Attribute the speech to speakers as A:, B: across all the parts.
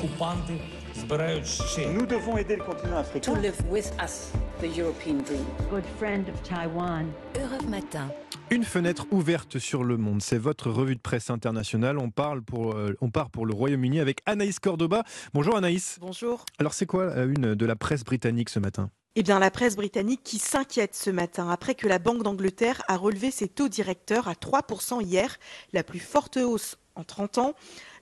A: окупанти збирають ще.
B: Nous devons aider le continent
C: to
B: africain.
C: live with us the European dream.
D: good friend of Taiwan.
E: Europe Matin.
F: Une fenêtre ouverte sur le monde, c'est votre revue de presse internationale. On, parle pour, euh, on part pour le Royaume-Uni avec Anaïs Cordoba. Bonjour Anaïs.
G: Bonjour.
F: Alors c'est quoi la une de la presse britannique ce matin
G: Eh bien, la presse britannique qui s'inquiète ce matin après que la Banque d'Angleterre a relevé ses taux directeurs à 3% hier, la plus forte hausse en 30 ans.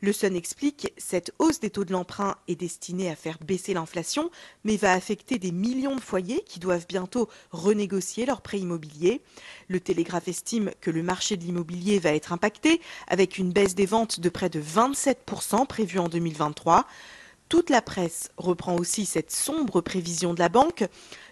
G: Le Sun explique cette hausse des taux de l'emprunt est destinée à faire baisser l'inflation, mais va affecter des millions de foyers qui doivent bientôt renégocier leurs prêts immobiliers. Le Télégraphe estime que le marché de l'immobilier va être impacté avec une baisse des ventes de près de 27% prévue en 2023. Toute la presse reprend aussi cette sombre prévision de la banque.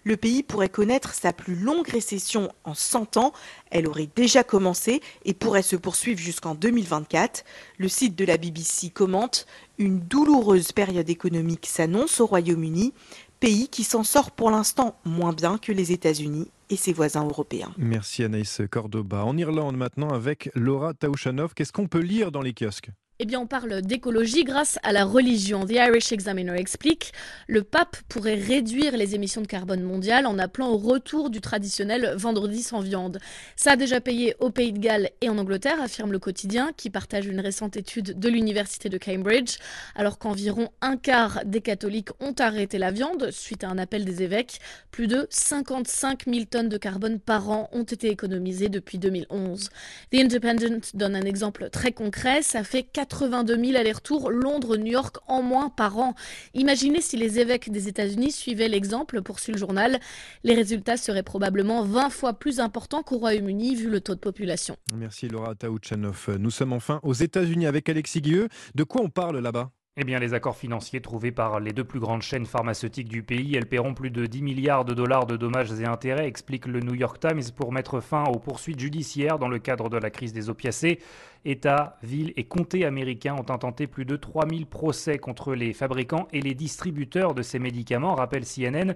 G: Le pays pourrait connaître sa plus longue récession en 100 ans. Elle aurait déjà commencé et pourrait se poursuivre jusqu'en 2024. Le site de la BBC commente Une douloureuse période économique s'annonce au Royaume-Uni, pays qui s'en sort pour l'instant moins bien que les États-Unis et ses voisins européens.
F: Merci Anaïs Cordoba. En Irlande maintenant avec Laura Taouchanov. Qu'est-ce qu'on peut lire dans les kiosques?
H: Eh bien, on parle d'écologie grâce à la religion. The Irish Examiner explique le pape pourrait réduire les émissions de carbone mondiales en appelant au retour du traditionnel vendredi sans viande. Ça a déjà payé au Pays de Galles et en Angleterre, affirme le quotidien, qui partage une récente étude de l'université de Cambridge, alors qu'environ un quart des catholiques ont arrêté la viande suite à un appel des évêques. Plus de 55 000 tonnes de carbone par an ont été économisées depuis 2011. The Independent donne un exemple très concret, ça fait 82 000 allers-retours Londres-New York en moins par an. Imaginez si les évêques des États-Unis suivaient l'exemple, poursuit le journal. Les résultats seraient probablement 20 fois plus importants qu'au Royaume-Uni vu le taux de population.
F: Merci Laura Taouchanov. Nous sommes enfin aux États-Unis avec Alexis Guilleux. De quoi on parle là-bas?
I: Eh bien, les accords financiers trouvés par les deux plus grandes chaînes pharmaceutiques du pays, elles paieront plus de 10 milliards de dollars de dommages et intérêts, explique le New York Times, pour mettre fin aux poursuites judiciaires dans le cadre de la crise des opiacés. États, villes et comtés américains ont intenté plus de 3000 procès contre les fabricants et les distributeurs de ces médicaments, rappelle CNN.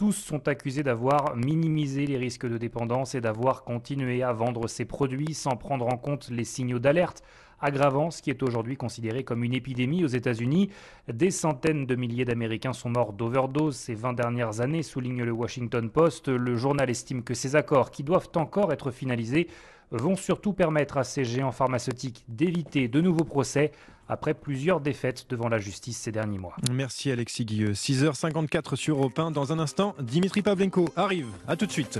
I: Tous sont accusés d'avoir minimisé les risques de dépendance et d'avoir continué à vendre ces produits sans prendre en compte les signaux d'alerte, aggravant ce qui est aujourd'hui considéré comme une épidémie aux États-Unis. Des centaines de milliers d'Américains sont morts d'overdose ces 20 dernières années, souligne le Washington Post. Le journal estime que ces accords, qui doivent encore être finalisés, vont surtout permettre à ces géants pharmaceutiques d'éviter de nouveaux procès après plusieurs défaites devant la justice ces derniers mois.
F: Merci Alexis Guilleux. 6h54 sur Europe 1. Dans un instant, Dimitri Pavlenko arrive. A tout de suite.